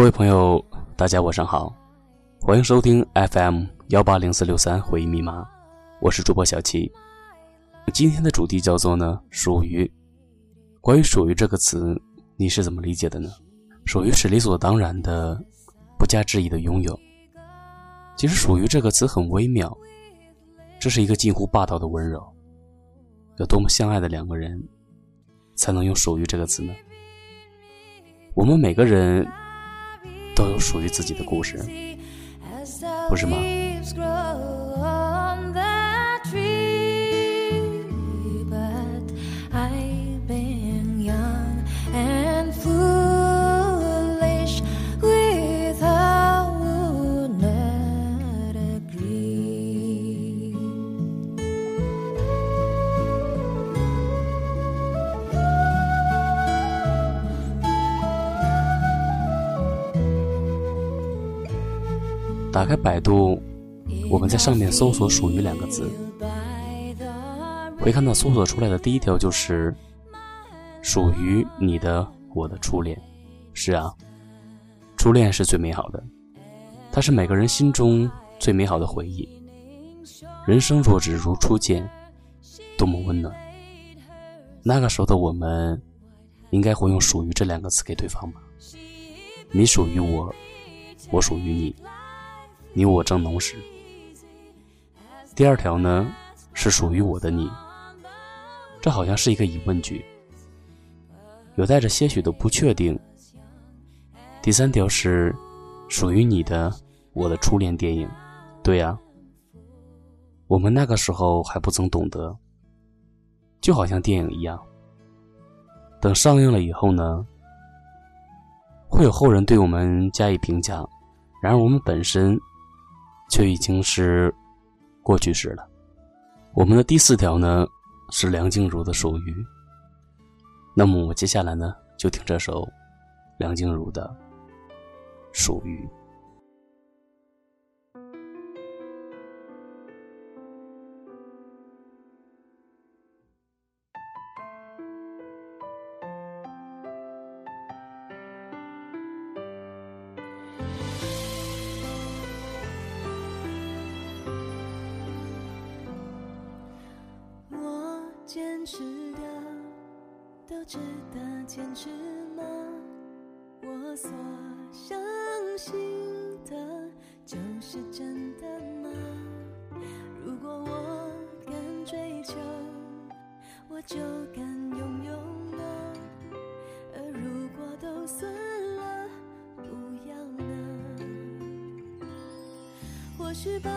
各位朋友，大家晚上好，欢迎收听 FM 幺八零四六三回忆密码，我是主播小七。今天的主题叫做呢“属于”。关于“属于”这个词，你是怎么理解的呢？属于是理所当然的、不加质疑的拥有。其实“属于”这个词很微妙，这是一个近乎霸道的温柔。有多么相爱的两个人，才能用“属于”这个词呢？我们每个人都有属于自己的故事，不是吗？打开百度，我们在上面搜索“属于”两个字，会看到搜索出来的第一条就是“属于你的我的初恋”。是啊，初恋是最美好的，它是每个人心中最美好的回忆。人生若只如初见，多么温暖。那个时候的我们，应该会用“属于”这两个词给对方吧？你属于我，我属于你。你我正浓时。第二条呢，是属于我的你。这好像是一个疑问句，有带着些许的不确定。第三条是属于你的我的初恋电影。对呀，我们那个时候还不曾懂得，就好像电影一样。等上映了以后呢，会有后人对我们加以评价。然而我们本身。却已经是过去式了。我们的第四条呢是梁静茹的《属于》。那么我接下来呢就听这首梁静茹的《属于》。值得坚持吗？我所相信的就是真的吗？如果我敢追求，我就敢拥有吗？而如果都算了，不要呢？或许吧，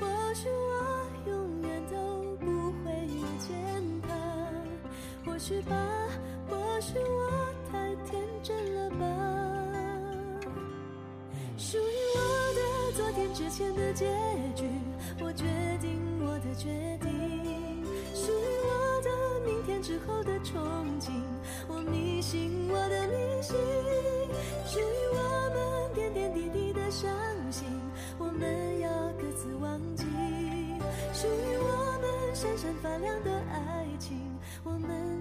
或许我或许吧，或许我太天真了吧。属于我的昨天之前的结局，我决定我的决定。属于我的明天之后的憧憬，我迷信我的迷信。属于我们点点滴滴的伤心，我们要各自忘记。属于我们闪闪发亮的爱。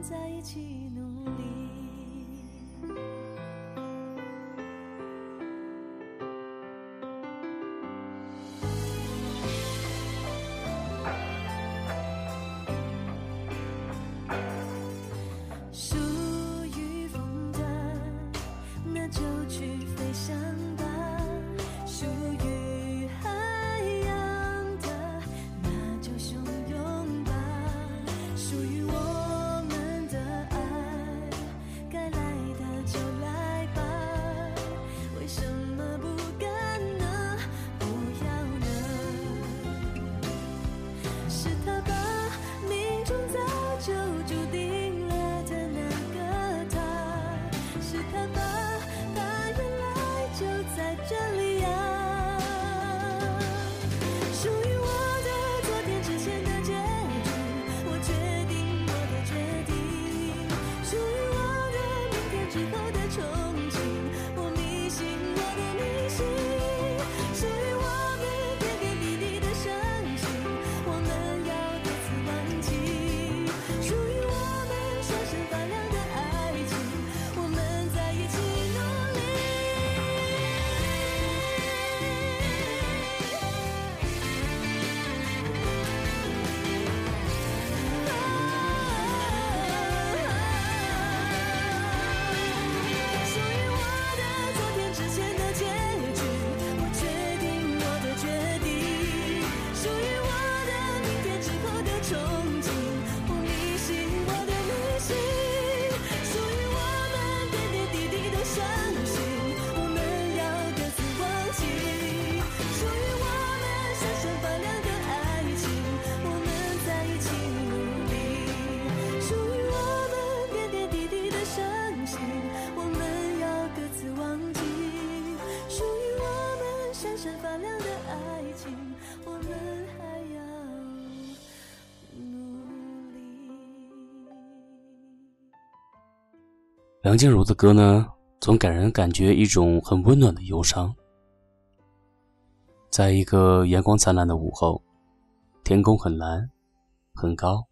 在一起努力。闪发亮的爱情，我们还要努力。梁静茹的歌呢，总给人感觉一种很温暖的忧伤。在一个阳光灿烂的午后，天空很蓝，很高，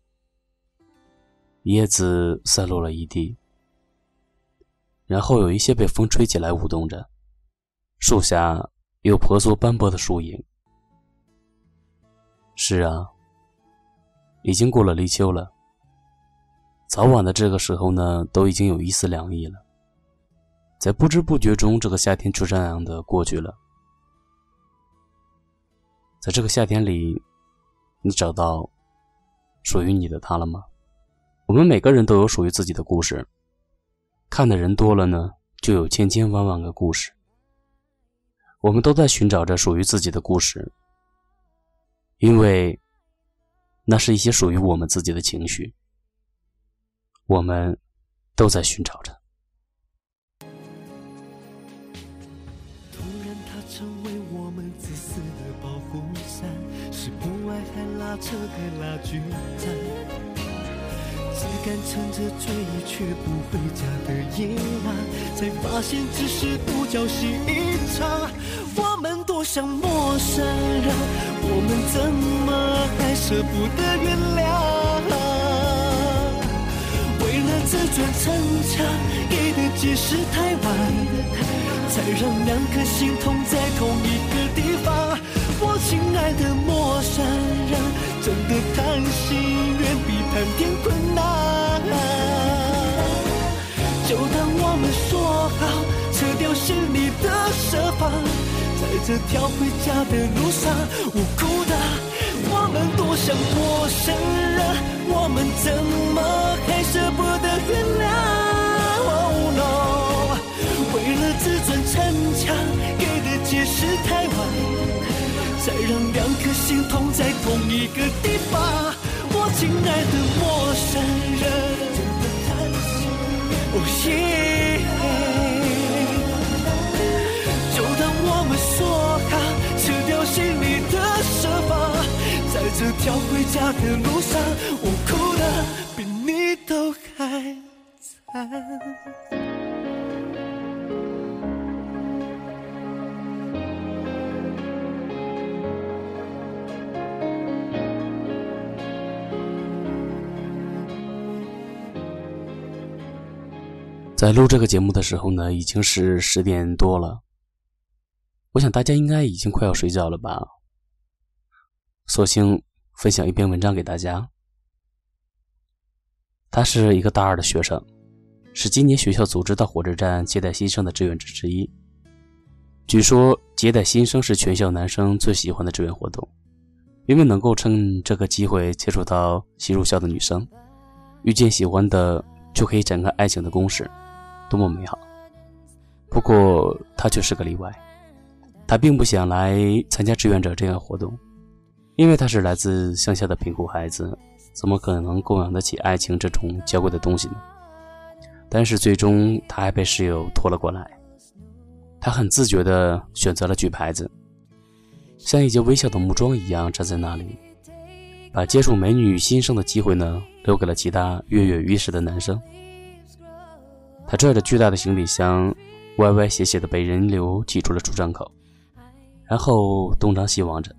叶子散落了一地，然后有一些被风吹起来舞动着，树下有婆娑斑驳的树影。是啊，已经过了立秋了，早晚的这个时候呢，都已经有一丝凉意了，在不知不觉中，这个夏天就这样的过去了。在这个夏天里，你找到属于你的他了吗？我们每个人都有属于自己的故事，看的人多了呢，就有千千万万个故事。我们都在寻找着属于自己的故事，因为那是一些属于我们自己的情绪，我们都在寻找着。拉扯，还拉锯战，只敢撑着追，却不回家的夜晚，才发现只是独角戏一场。我们多像陌生人，我们怎么还舍不得原谅？为了自尊逞强，给的解释太晚。才让两颗心痛在同一个地方。我亲爱的陌生人，真的谈心远比谈天困难。就当我们说好，撤掉心里的设防，在这条回家的路上，我哭的，我们多像陌生人，我们怎么还舍不得个地方。我亲爱的陌生人，哦耶！就当我们说好，撤掉心里的设防，在这条回家的路上，我哭的比你都还惨。在录这个节目的时候呢，已经是十点多了。我想大家应该已经快要睡觉了吧。索性分享一篇文章给大家。他是一个大二的学生，是今年学校组织到火车站接待新生的志愿者之一。据说接待新生是全校男生最喜欢的志愿活动，因为能够趁这个机会接触到新入校的女生，遇见喜欢的就可以展开爱情的攻势。多么美好！不过他却是个例外，他并不想来参加志愿者这样活动，因为他是来自乡下的贫苦孩子，怎么可能供养得起爱情这种娇贵的东西呢？但是最终他还被室友拖了过来，他很自觉地选择了举牌子，像一节微笑的木桩一样站在那里，把接触美女新生的机会呢留给了其他跃跃欲试的男生。他拽着巨大的行李箱，歪歪斜斜的被人流挤出了出站口，然后东张西望着，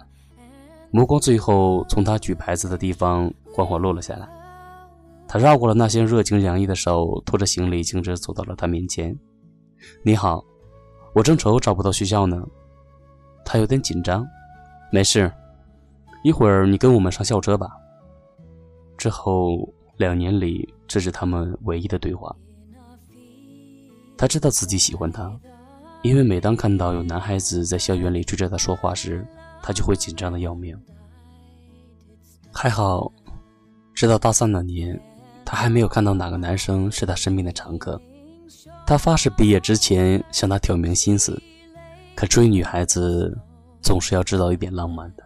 目光最后从他举牌子的地方缓缓落了下来。他绕过了那些热情洋溢的手，拖着行李径直走到了他面前。“你好，我正愁找不到学校呢。”他有点紧张。“没事，一会儿你跟我们上校车吧。”之后两年里，这是他们唯一的对话。他知道自己喜欢她，因为每当看到有男孩子在校园里追着她说话时，他就会紧张的要命。还好，直到大三那年，他还没有看到哪个男生是他身边的常客。他发誓毕业之前向她挑明心思，可追女孩子总是要知道一点浪漫的。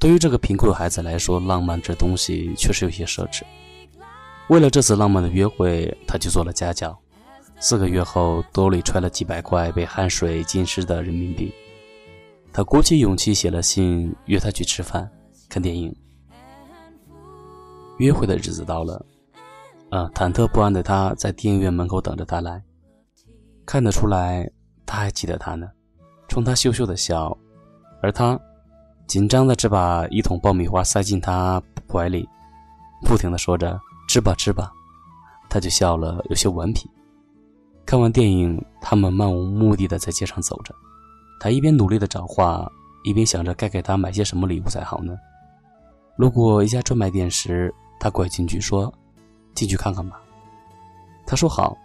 对于这个贫困孩子来说，浪漫这东西确实有些奢侈。为了这次浪漫的约会，他就做了家教。四个月后，兜里揣了几百块被汗水浸湿的人民币。他鼓起勇气写了信，约她去吃饭、看电影。约会的日子到了，啊，忐忑不安的他在电影院门口等着他来。看得出来，他还记得他呢，冲他羞羞的笑，而他紧张的只把一桶爆米花塞进他怀里，不停的说着“吃吧，吃吧”，他就笑了，有些顽皮。看完电影，他们漫无目的的在街上走着。他一边努力的找话，一边想着该给他买些什么礼物才好呢。路过一家专卖店时，他拐进去说：“进去看看吧。”他说：“好。”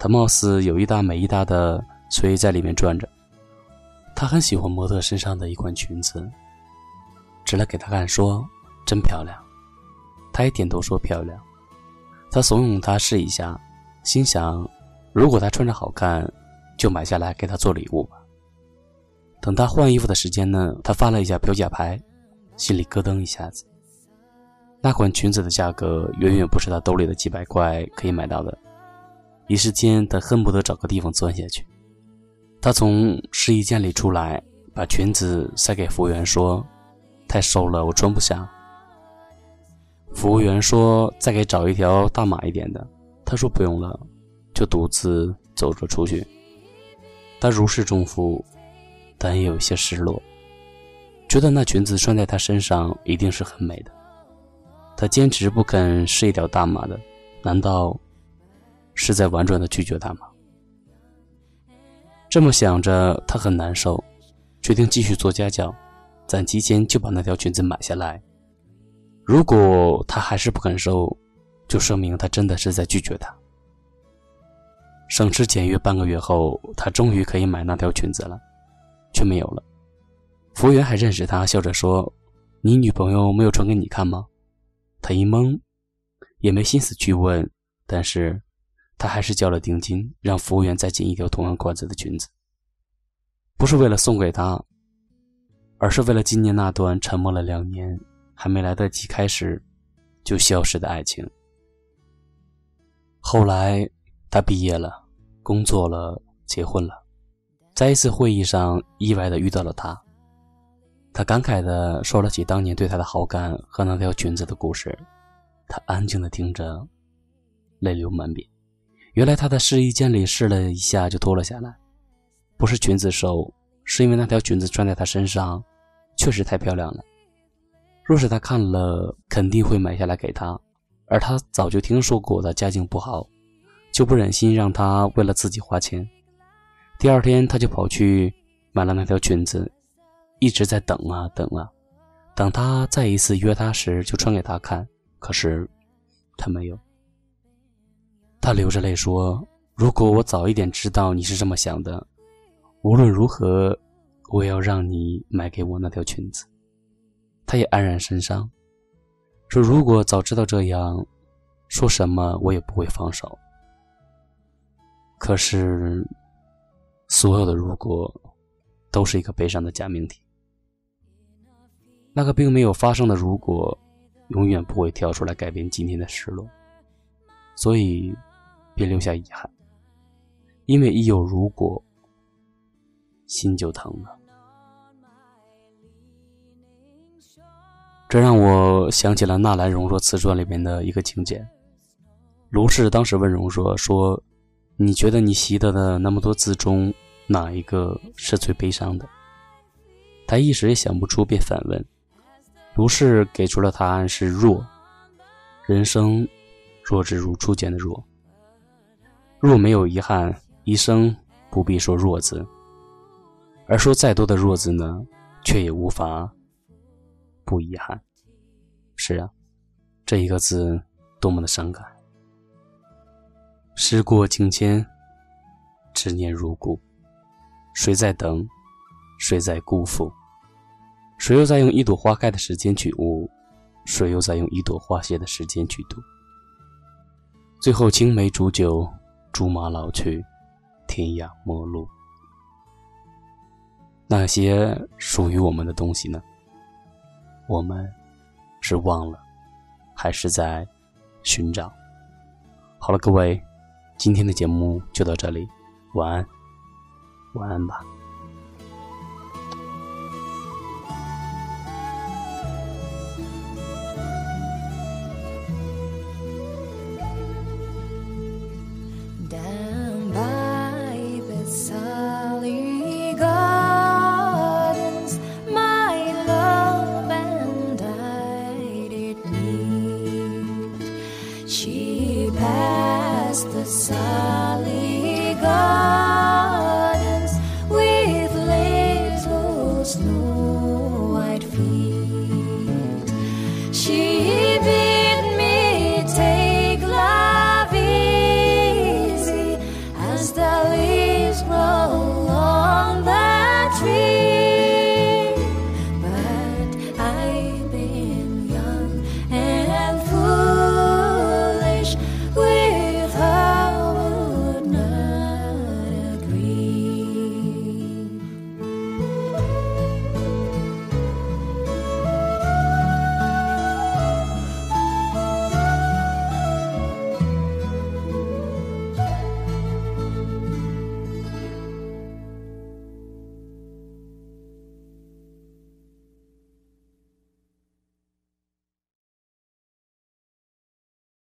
他貌似有一搭没一搭的随在里面转着。他很喜欢模特身上的一款裙子，指了给他看，说：“真漂亮。”他也点头说：“漂亮。”他怂恿他试一下，心想：如果她穿着好看，就买下来给她做礼物吧。等他换衣服的时间呢，他翻了一下标价牌，心里咯噔一下子。那款裙子的价格远远不是他兜里的几百块可以买到的。一时间，他恨不得找个地方钻下去。他从试衣间里出来，把裙子塞给服务员，说：“太瘦了，我穿不下。”服务员说：“再给找一条大码一点的。”他说：“不用了。”就独自走着出去。他如释重负。但也有些失落，觉得那裙子穿在她身上一定是很美的。他坚持不肯试一条大码的，难道是在婉转的拒绝她吗？这么想着，他很难受，决定继续做家教，攒齐钱就把那条裙子买下来。如果他还是不肯收，就说明他真的是在拒绝他。省吃俭约半个月后，他终于可以买那条裙子了。却没有了。服务员还认识他，笑着说：“你女朋友没有穿给你看吗？”他一懵，也没心思去问，但是他还是交了定金，让服务员再进一条同样款式的裙子。不是为了送给他，而是为了纪念那段沉默了两年还没来得及开始就消失的爱情。后来他毕业了，工作了，结婚了。在一次会议上，意外的遇到了他。他感慨的说了起当年对他的好感和那条裙子的故事。他安静的听着，泪流满面。原来他在试衣间里试了一下就脱了下来，不是裙子瘦，是因为那条裙子穿在他身上确实太漂亮了。若是他看了，肯定会买下来给他。而他早就听说过他家境不好，就不忍心让他为了自己花钱。第二天，他就跑去买了那条裙子，一直在等啊等啊。等他再一次约他时，就穿给他看。可是他没有。他流着泪说：“如果我早一点知道你是这么想的，无论如何，我也要让你买给我那条裙子。”他也黯然神伤，说：“如果早知道这样，说什么我也不会放手。”可是。所有的如果，都是一个悲伤的假命题。那个并没有发生的如果，永远不会跳出来改变今天的失落。所以，别留下遗憾，因为一有如果，心就疼了。这让我想起了《纳兰容若自传》里面的一个情节。卢氏当时问容若说。你觉得你习得的那么多字中，哪一个是最悲伤的？他一时也想不出，便反问。如是给出了答案是“弱”。人生若只如初见的弱，若没有遗憾，一生不必说弱字。而说再多的弱字呢，却也无法不遗憾。是啊，这一个字多么的伤感。时过境迁，执念如故。谁在等？谁在辜负？谁又在用一朵花开的时间去悟？谁又在用一朵花谢的时间去读？最后，青梅煮酒，竹马老去，天涯陌路。那些属于我们的东西呢？我们是忘了，还是在寻找？好了，各位。今天的节目就到这里，晚安，晚安吧。